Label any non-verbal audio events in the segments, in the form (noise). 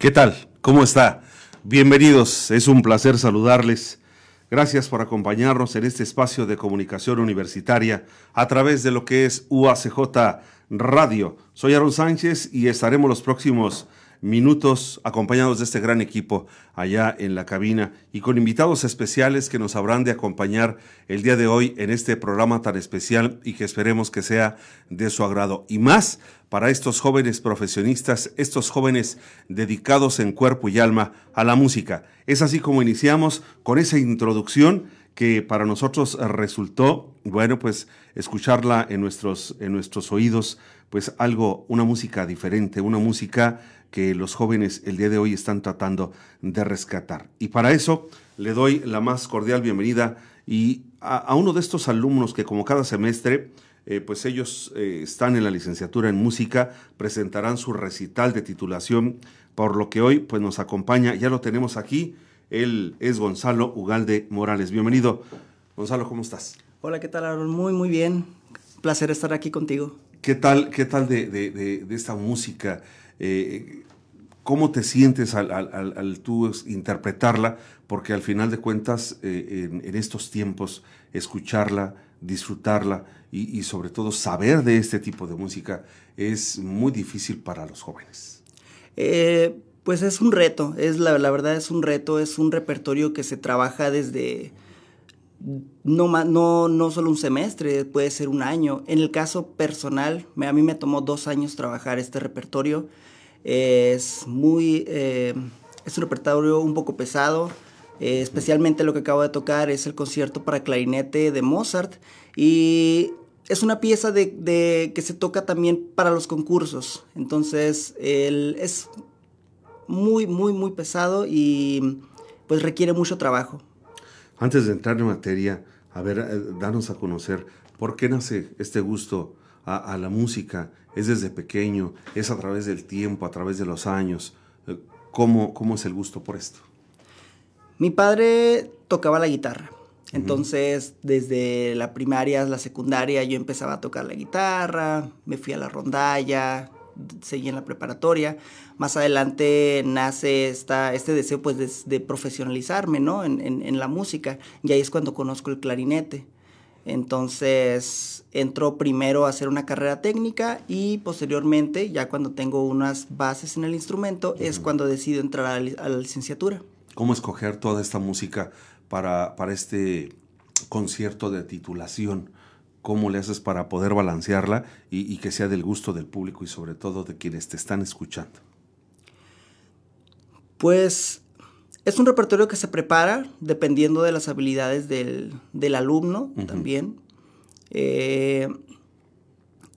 ¿Qué tal? ¿Cómo está? Bienvenidos, es un placer saludarles. Gracias por acompañarnos en este espacio de comunicación universitaria a través de lo que es UACJ Radio. Soy Aaron Sánchez y estaremos los próximos minutos acompañados de este gran equipo allá en la cabina y con invitados especiales que nos habrán de acompañar el día de hoy en este programa tan especial y que esperemos que sea de su agrado. Y más para estos jóvenes profesionistas, estos jóvenes dedicados en cuerpo y alma a la música. Es así como iniciamos con esa introducción que para nosotros resultó, bueno, pues escucharla en nuestros, en nuestros oídos, pues algo, una música diferente, una música que los jóvenes el día de hoy están tratando de rescatar. Y para eso le doy la más cordial bienvenida y a, uno de estos alumnos que como cada semestre, eh, pues ellos eh, están en la licenciatura en música, presentarán su recital de titulación, por lo que hoy pues nos acompaña, ya lo tenemos aquí, él es Gonzalo Ugalde Morales. Bienvenido. Gonzalo, ¿cómo estás? Hola, ¿qué tal, Aaron? Muy, muy bien. Placer estar aquí contigo. ¿Qué tal, qué tal de, de, de esta música? Eh, ¿Cómo te sientes al, tú interpretarla? Porque al final de cuentas, eh, en, estos tiempos, escucharla, disfrutarla y, sobre todo saber de este tipo de música es muy difícil para los jóvenes. Eh, pues es un reto, es la, verdad es un reto, es un repertorio que se trabaja desde no, no, no solo un semestre, puede ser un año. En el caso personal, a mí me tomó dos años trabajar este repertorio es muy... Eh, es un repertorio un poco pesado. Eh, especialmente lo que acabo de tocar es el concierto para clarinete de Mozart. Y es una pieza de, que se toca también para los concursos. Entonces es muy, muy, muy pesado y pues requiere mucho trabajo. Antes de entrar en materia, a ver, eh, danos a conocer por qué nace este gusto a, la música? ¿Es desde pequeño? ¿Es a través del tiempo, a través de los años? Eh, ¿Cómo, cómo es el gusto por esto? Mi padre tocaba la guitarra. Entonces, desde la primaria, la secundaria, yo empezaba a tocar la guitarra, me fui a la rondalla, seguí en la preparatoria. Más adelante nace esta, este deseo pues, de, profesionalizarme ¿no? en, en, la música. Y ahí es cuando conozco el clarinete. Entonces entró primero a hacer una carrera técnica y posteriormente, ya cuando tengo unas bases en el instrumento, es cuando decido entrar a la, licenciatura. ¿Cómo escoger toda esta música para, para este concierto de titulación? ¿Cómo le haces para poder balancearla y, y que sea del gusto del público y sobre todo de quienes te están escuchando? Pues es un repertorio que se prepara dependiendo de las habilidades del, alumno también. Eh,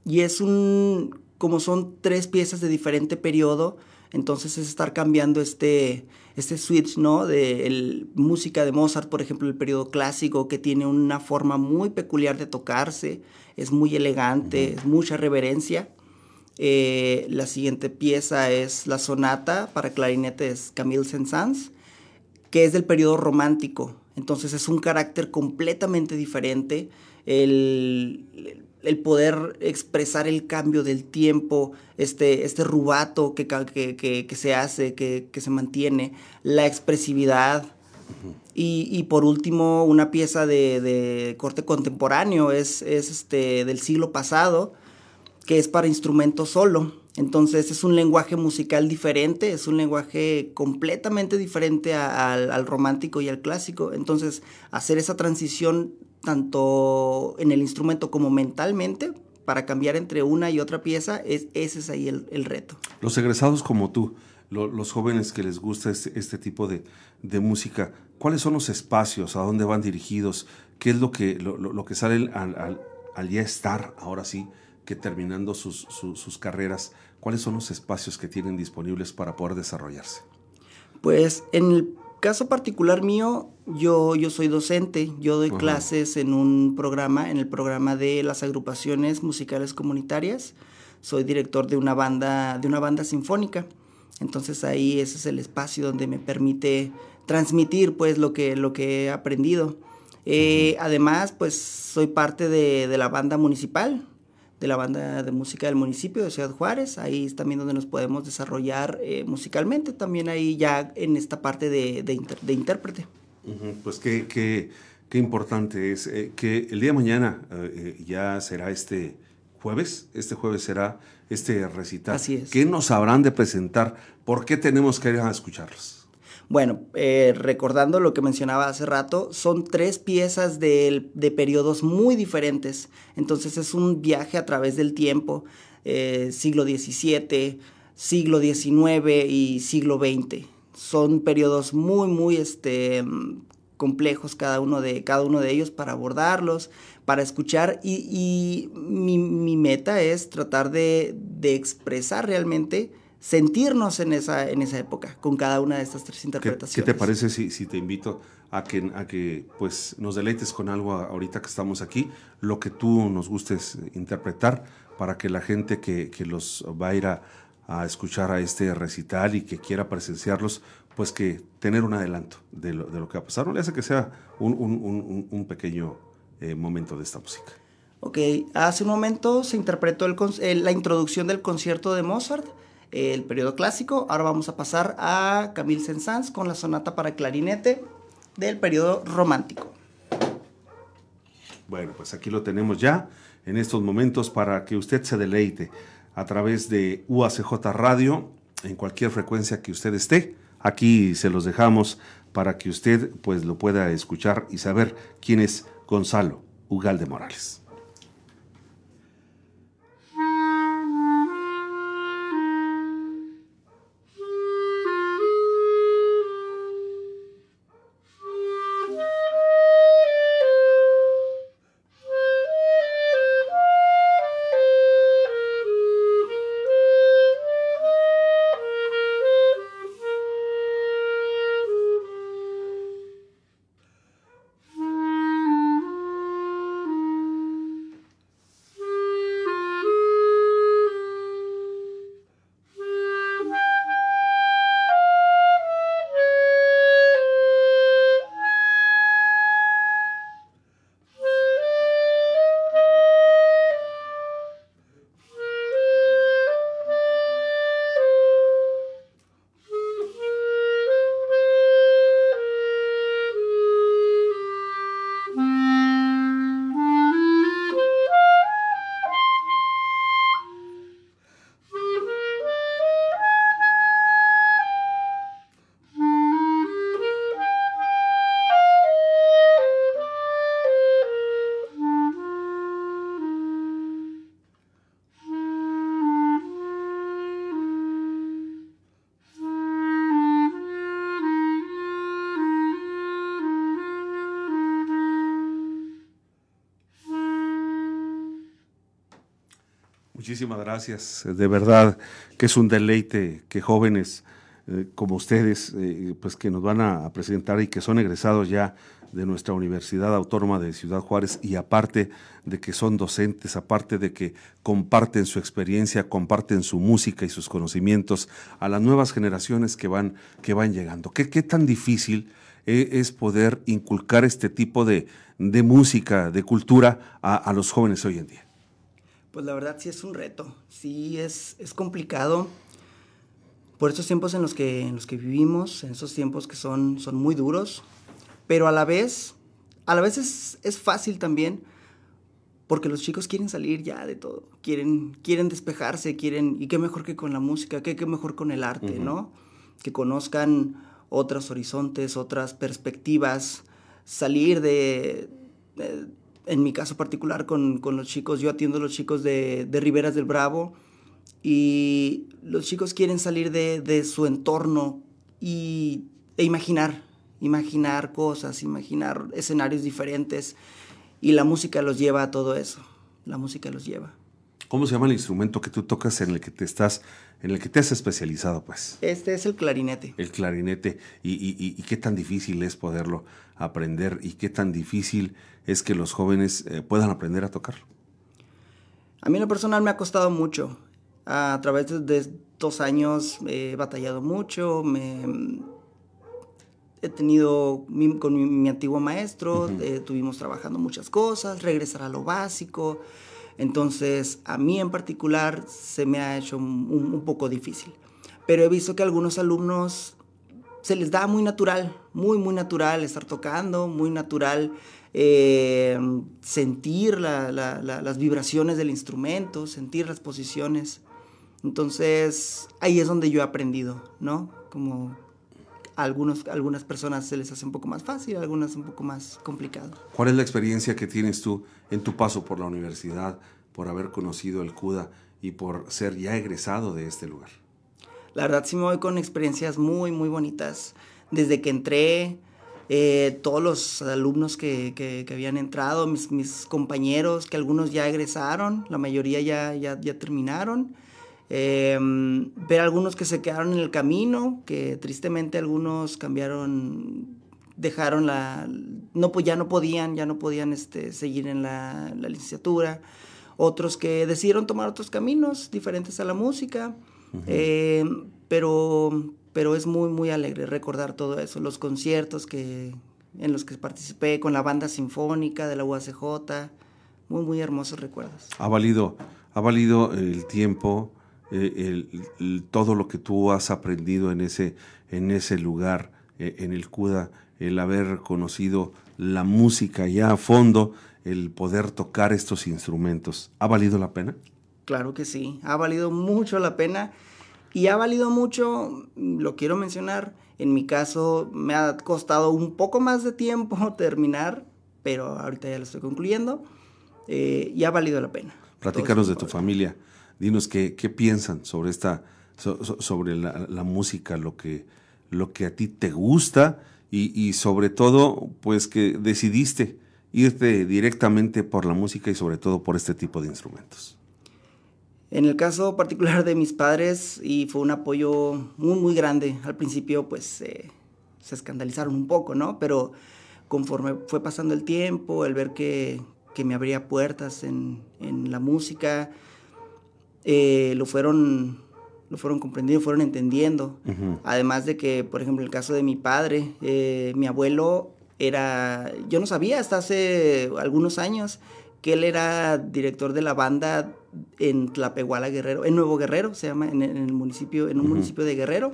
y es un, como son tres piezas de diferente periodo, entonces es estar cambiando este, este switch, ¿no? De música de Mozart, por ejemplo, el periodo clásico, que tiene una forma muy peculiar de tocarse, es muy elegante, es mucha reverencia. Eh, la siguiente pieza es la sonata para clarinetes Camille Saint-Saëns que es del periodo romántico. Entonces es un carácter completamente diferente. El, poder expresar el cambio del tiempo, este, este rubato que, que, se hace, que, se mantiene, la expresividad. y, por último, una pieza de, corte contemporáneo, es, es este, del siglo pasado, que es para instrumento solo. Entonces es un lenguaje musical diferente, es un lenguaje completamente diferente al romántico y al clásico. Entonces hacer esa transición tanto en el instrumento como mentalmente para cambiar entre una y otra pieza, es, ese es ahí el, reto. Los egresados como tú, los jóvenes que les gusta este, tipo de, música, ¿cuáles son los espacios? ¿A dónde van dirigidos? ¿Qué es lo que, lo, que sale al, al, ya estar, ahora sí, que terminando sus, sus carreras, cuáles son los espacios que tienen disponibles para poder desarrollarse? Pues en el caso particular mío, yo, yo soy docente, yo doy clases en un programa, en el programa de las agrupaciones musicales comunitarias. Soy director de una banda, de una banda sinfónica. Entonces ahí ese es el espacio donde me permite transmitir pues lo que, lo que he aprendido. Eh, además, pues soy parte de, de la banda municipal, de la banda de música del municipio de Ciudad Juárez. Ahí es también donde nos podemos desarrollar eh, musicalmente, también ahí ya en esta parte de, de, intérprete. Pues qué, qué, qué, importante es eh, que el día de mañana eh, ya será este jueves, este jueves será este recital. Así es. ¿Qué nos habrán de presentar? ¿Por qué tenemos que ir a escucharlos? Bueno, eh, recordando lo que mencionaba hace rato, son tres piezas de, periodos muy diferentes. Entonces es un viaje a través del tiempo, eh, siglo XVII, siglo XIX y siglo XX. Son periodos muy, muy este, complejos cada uno, de, cada uno de ellos para abordarlos, para escuchar y, mi, meta es tratar de, de expresar realmente sentirnos en esa, en esa época con cada una de estas tres interpretaciones. ¿Qué, te parece si, si, te invito a que, a que pues, nos deleites con algo ahorita que estamos aquí, lo que tú nos gustes interpretar para que la gente que, que los va a ir a, escuchar a este recital y que quiera presenciarlos, pues que tener un adelanto de lo, de lo que va a pasar. No le hace que sea un, un, un, pequeño eh, momento de esta música. Ok, hace un momento se interpretó el, la introducción del concierto de Mozart el periodo clásico. Ahora vamos a pasar a Camille Saint-Saëns con la sonata para clarinete del periodo romántico. Bueno, pues aquí lo tenemos ya en estos momentos para que usted se deleite a través de UACJ Radio en cualquier frecuencia que usted esté. Aquí se los dejamos para que usted pues lo pueda escuchar y saber quién es Gonzalo Ugalde Morales. Muchísimas gracias. De verdad que es un deleite que jóvenes eh, como ustedes, eh, pues que nos van a, presentar y que son egresados ya de nuestra Universidad Autónoma de Ciudad Juárez y aparte de que son docentes, aparte de que comparten su experiencia, comparten su música y sus conocimientos a las nuevas generaciones que van, que van llegando. ¿Qué, qué tan difícil eh, es poder inculcar este tipo de, música, de cultura a los jóvenes hoy en día? Pues la verdad sí es un reto, sí es, es complicado por esos tiempos en los que, en los que vivimos, en esos tiempos que son, son muy duros, pero a la vez, a la vez es, es fácil también porque los chicos quieren salir ya de todo, quieren, quieren despejarse, quieren, y qué mejor que con la música, qué, qué mejor con el arte, ¿no? Que conozcan otros horizontes, otras perspectivas, salir de en mi caso particular con, los chicos, yo atiendo a los chicos de, de Riberas del Bravo, y los chicos quieren salir de, su entorno y, e imaginar, imaginar cosas, imaginar escenarios diferentes y la música los lleva a todo eso, la música los lleva. ¿Cómo se llama el instrumento que tú tocas en el que te estás, en el que te has especializado, pues? Este es el clarinete. El clarinete. ¿Y, y, qué tan difícil es poderlo aprender? ¿Y qué tan difícil es que los jóvenes eh, puedan aprender a tocarlo? A mí en lo personal me ha costado mucho. A través de estos años he batallado mucho, me, he tenido con mi, antiguo maestro, eh, estuvimos trabajando muchas cosas, regresar a lo básico. Entonces, a mí en particular se me ha hecho un, poco difícil. Pero he visto que a algunos alumnos se les da muy natural, muy, muy natural estar tocando, muy natural eh, sentir las vibraciones del instrumento, sentir las posiciones. Entonces, ahí es donde yo he aprendido, ¿no? Como a algunos, algunas personas se les hace un poco más fácil, a algunas un poco más complicado. ¿Cuál es la experiencia que tienes tú en tu paso por la universidad, por haber conocido el CUDA y por ser ya egresado de este lugar? La verdad sí me voy con experiencias muy, muy bonitas. Desde que entré, eh, todos los alumnos que, que, habían entrado, mis, mis, compañeros, que algunos ya egresaron, la mayoría ya, ya, ya terminaron. Eh, ver algunos que se quedaron en el camino, que tristemente algunos cambiaron, dejaron la, no pues ya no podían, ya no podían este, seguir en la, licenciatura. Otros que decidieron tomar otros caminos diferentes a la música. Em, pero, pero es muy, muy alegre recordar todo eso. Los conciertos que, en los que participé con la banda sinfónica de la UACJ. Muy, muy hermosos recuerdos. Ha valido, ha valido el tiempo, eh, todo lo que tú has aprendido en ese, en ese lugar, eh, en el CUDA, el haber conocido la música ya a fondo, el poder tocar estos instrumentos. ¿Ha valido la pena? Claro que sí, ha valido mucho la pena y ha valido mucho, lo quiero mencionar, en mi caso me ha costado un poco más de tiempo (laughs) terminar, pero ahorita ya lo estoy concluyendo eh, y ha valido la pena. Platícanos de tu familia dinos qué, piensan sobre esta, sobre la, música, lo que, lo que a ti te gusta y, sobre todo, pues que decidiste irte directamente por la música y sobre todo por este tipo de instrumentos. En el caso particular de mis padres, y fue un apoyo muy, muy grande. Al principio, pues, se escandalizaron un poco, ¿no? Pero conforme fue pasando el tiempo, el ver que, me abría puertas en, en la música, eh, lo fueron lo fueron comprendiendo, fueron entendiendo. Además de que, por ejemplo, el caso de mi padre, eh, mi abuelo era, yo no sabía hasta hace algunos años que él era director de la banda en Tlapehuala Guerrero, en Nuevo Guerrero, se llama, en, el municipio, en un municipio de Guerrero.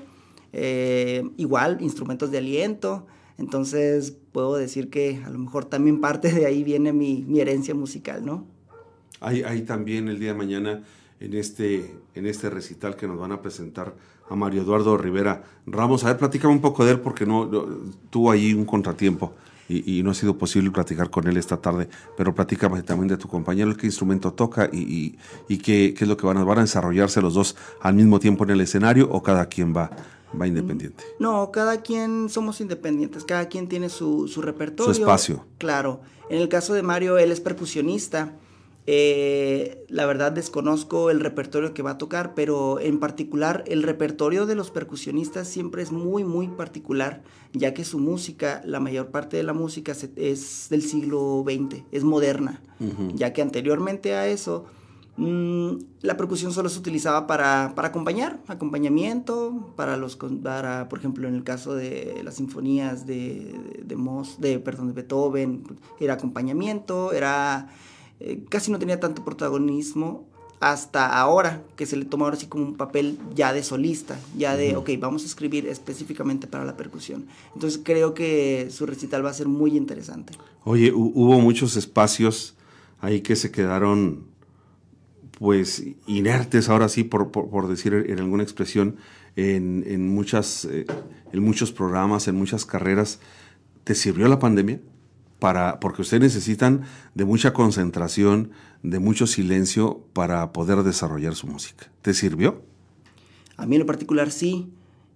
Eh, igual, instrumentos de aliento. Entonces, puedo decir que a lo mejor también parte de ahí viene mi, mi herencia musical, ¿no? Hay, hay también el día de mañana en este, en este recital que nos van a presentar a Mario Eduardo Rivera Ramos. A ver, platícame un poco de él porque no, tuvo ahí un contratiempo y, no ha sido posible platicar con él esta tarde, pero platícame también de tu compañero, qué instrumento toca y, qué, es lo que van a, van a desarrollarse los dos al mismo tiempo en el escenario o cada quien va, va independiente. No, cada quien somos independientes, cada quien tiene su, su repertorio. Su espacio. Claro. En el caso de Mario, él es percusionista. Eh, la verdad desconozco el repertorio que va a tocar, pero en particular el repertorio de los percusionistas siempre es muy, muy particular, ya que su música, la mayor parte de la música es del siglo XX, es moderna, ya que anteriormente a eso mm, la percusión solo se utilizaba para, acompañar, acompañamiento, para los, para, por ejemplo, en el caso de las sinfonías de, de, de, perdón, de Beethoven, era acompañamiento, era eh, casi no tenía tanto protagonismo hasta ahora, que se le toma ahora así como un papel ya de solista, ya de, ok, vamos a escribir específicamente para la percusión. Entonces creo que su recital va a ser muy interesante. Oye, hubo muchos espacios ahí que se quedaron pues inertes ahora sí, por, por, decir en alguna expresión, en, en muchas, eh, en muchos programas, en muchas carreras. ¿Te sirvió la pandemia? Para, porque ustedes necesitan de mucha concentración, de mucho silencio para poder desarrollar su música. ¿Te sirvió? A mí en lo particular sí,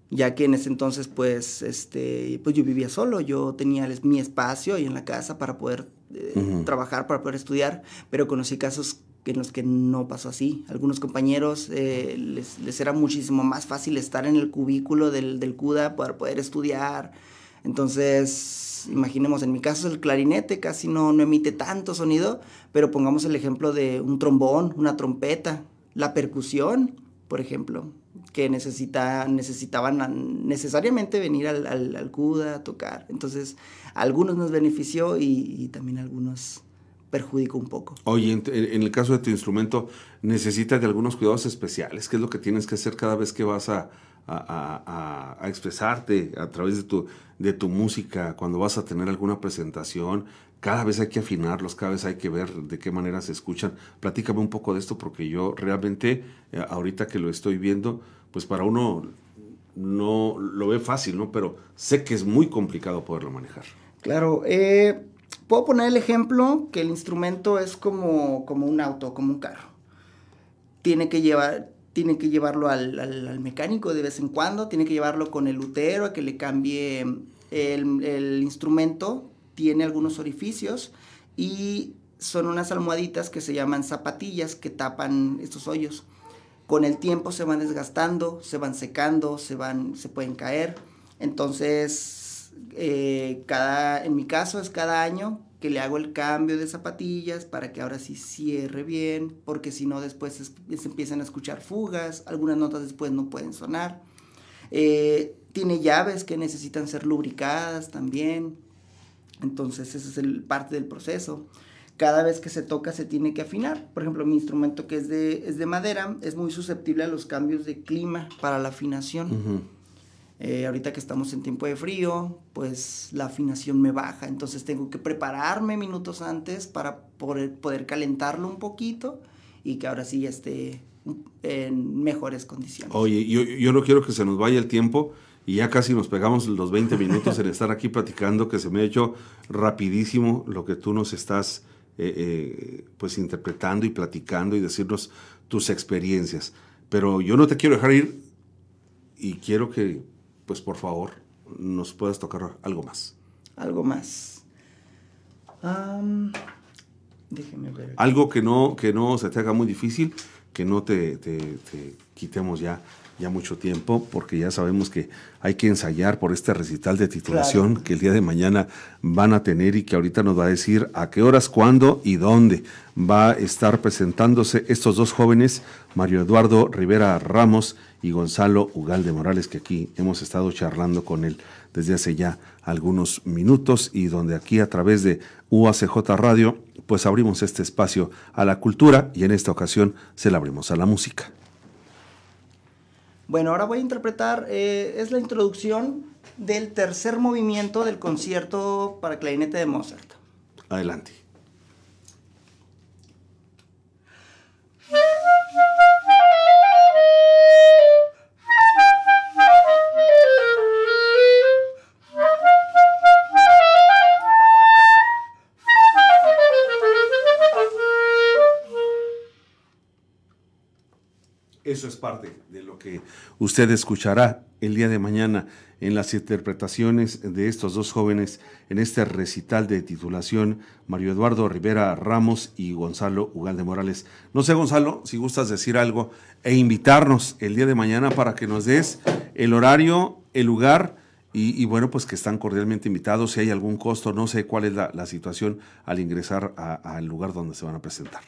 ya que en ese entonces pues, este, pues yo vivía solo, yo tenía mi espacio ahí en la casa para poder eh, trabajar, para poder estudiar, pero conocí casos en los que no pasó así. Algunos compañeros eh, les, era muchísimo más fácil estar en el cubículo del, del CUDA para poder estudiar. Entonces, imaginemos, en mi caso el clarinete casi no, no emite tanto sonido, pero pongamos el ejemplo de un trombón, una trompeta, la percusión, por ejemplo, que necesita, necesitaban necesariamente venir al, al, CUDA a tocar. Entonces, a algunos nos benefició y, también a algunos perjudicó un poco. Oye, en, el caso de tu instrumento, ¿necesitas de algunos cuidados especiales? ¿Qué es lo que tienes que hacer cada vez que vas a, a, expresarte a través de tu, de tu música, cuando vas a tener alguna presentación? Cada vez hay que afinarlos, cada vez hay que ver de qué manera se escuchan. Platícame un poco de esto porque yo realmente, eh, ahorita que lo estoy viendo, pues para uno no lo ve fácil, ¿no? Pero sé que es muy complicado poderlo manejar. Claro, eh, Puedo poner el ejemplo que el instrumento es como, como un auto, como un carro. Tiene que, llevar, tiene que llevarlo al, mecánico de vez en cuando, tiene que llevarlo con el lutero a que le cambie el, el instrumento. Tiene algunos orificios y son unas almohaditas que se llaman zapatillas que tapan estos hoyos. Con el tiempo se van desgastando, se van secando, se, van, se pueden caer. Entonces eh, cada, en mi caso es cada año que le hago el cambio de zapatillas para que ahora sí cierre bien, porque si no después se empiezan a escuchar fugas, algunas notas después no pueden sonar. Eh, tiene llaves que necesitan ser lubricadas también, entonces ese es el, parte del proceso. Cada vez que se toca se tiene que afinar. Por ejemplo, mi instrumento que es de, es de madera es muy susceptible a los cambios de clima para la afinación. Eh, ahorita que estamos en tiempo de frío, pues la afinación me baja, entonces tengo que prepararme minutos antes para poder, poder calentarlo un poquito y que ahora sí ya esté en mejores condiciones. Oye, yo, yo no quiero que se nos vaya el tiempo y ya casi nos pegamos los 20 minutos en estar aquí platicando, que se me ha hecho rapidísimo lo que tú nos estás eh, eh, pues interpretando y platicando y decirnos tus experiencias. Pero yo no te quiero dejar ir y quiero que pues por favor nos puedas tocar algo más. Algo más. déjeme ver. Algo que no, que no se te haga muy difícil, que no te, te, quitemos ya, ya mucho tiempo, porque ya sabemos que hay que ensayar por este recital de titulación que el día de mañana van a tener y que ahorita nos va a decir a qué horas, cuándo y dónde va a estar presentándose estos dos jóvenes, Mario Eduardo Rivera Ramos y Gonzalo Ugalde Morales, que aquí hemos estado charlando con él desde hace ya algunos minutos y donde aquí a través de UACJ Radio, pues abrimos este espacio a la cultura y en esta ocasión se la abrimos a la música. Bueno, ahora voy a interpretar, eh, es la introducción del tercer movimiento del concierto para clarinete de Mozart. Adelante. Eso es parte de que usted escuchará el día de mañana en las interpretaciones de estos dos jóvenes en este recital de titulación, Mario Eduardo Rivera Ramos y Gonzalo Ugalde Morales. No sé, Gonzalo, si gustas decir algo e invitarnos el día de mañana para que nos des el horario, el lugar y, bueno, pues que están cordialmente invitados. Si hay algún costo, no sé cuál es la, situación al ingresar al lugar donde se van a presentar.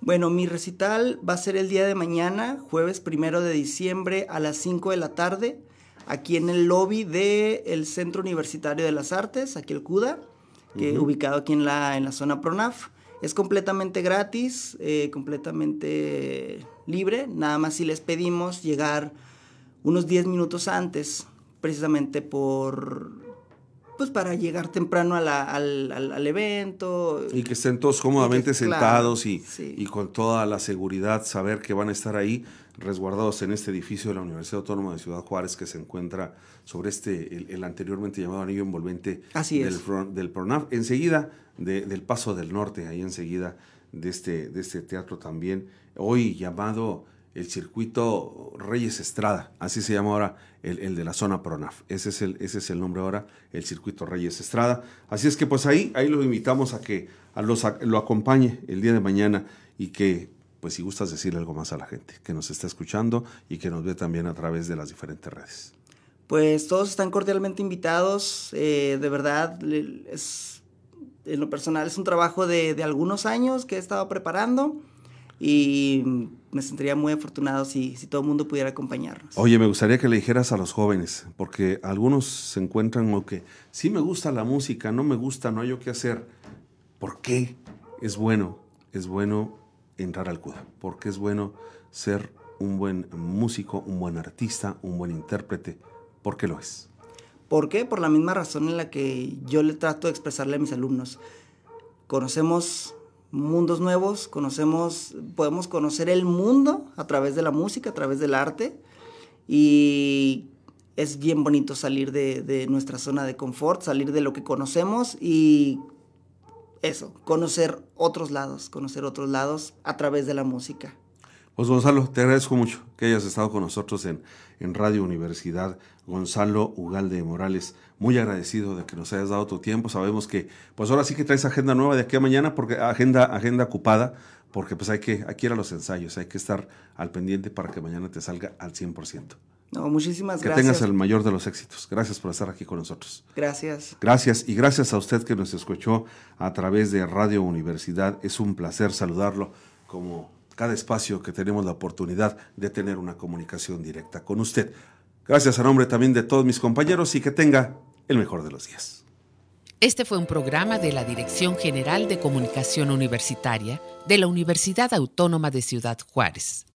Bueno, mi recital va a ser el día de mañana, jueves primero de diciembre a las 5 de la tarde, aquí en el lobby del Centro Universitario de las Artes, aquí el CUDA, que, ubicado aquí en la, en la zona PRONAF. Es completamente gratis, eh, completamente libre, nada más si les pedimos llegar unos 10 minutos antes, precisamente por pues para llegar temprano a la- al, al- al evento. Y que estén todos cómodamente Y que- claro, sentados y, sí. y con toda la seguridad, saber que van a estar ahí resguardados en este edificio de la Universidad Autónoma de Ciudad Juárez que se encuentra sobre este, el, el anteriormente llamado anillo envolvente Así del, del PRONAF, enseguida de- del Paso del Norte, ahí enseguida de este, de este teatro también, hoy llamado el circuito Reyes Estrada, así se llama ahora el, el de la zona PRONAF. Ese es, el, ese es el nombre ahora, el circuito Reyes Estrada. Así es que pues ahí, ahí lo invitamos a que a los, lo acompañe el día de mañana y que, pues si gustas decirle algo más a la gente que nos está escuchando y que nos ve también a través de las diferentes redes. Pues todos están cordialmente invitados. eh, de verdad, es, en lo personal es un trabajo de, de algunos años que he estado preparando y me sentiría muy afortunado si, si todo el mundo pudiera acompañarnos. Oye, me gustaría que le dijeras a los jóvenes, porque algunos se encuentran como que sí me gusta la música, no me gusta, no hay yo qué hacer. ¿Por qué es bueno? Es bueno entrar al CUDA, porque es bueno ser un buen músico, un buen artista, un buen intérprete, porque lo es. ¿Por qué? Por la misma razón en la que yo le trato de expresarle a mis alumnos. Conocemos mundos nuevos, conocemos, podemos conocer el mundo a través de la música, a través del arte y es bien bonito salir de, de nuestra zona de confort, salir de lo que conocemos y eso, conocer otros lados, conocer otros lados a través de la música. Pues Gonzalo, te agradezco mucho que hayas estado con nosotros en, en Radio Universidad. Gonzalo Ugalde Morales, muy agradecido de que nos hayas dado tu tiempo. Sabemos que, pues ahora sí que traes agenda nueva de aquí a mañana, porque agenda, agenda ocupada, porque pues hay que, hay que ir a los ensayos, hay que estar al pendiente para que mañana te salga al 100%. No, muchísimas Que gracias. tengas el mayor de los éxitos. Gracias por estar aquí con nosotros. Gracias. Gracias y gracias a usted que nos escuchó a través de Radio Universidad. Es un placer saludarlo como cada espacio que tenemos la oportunidad de tener una comunicación directa con usted. Gracias a nombre también de todos mis compañeros y que tenga el mejor de los días. Este fue un programa de la Dirección General de Comunicación Universitaria de la Universidad Autónoma de Ciudad Juárez.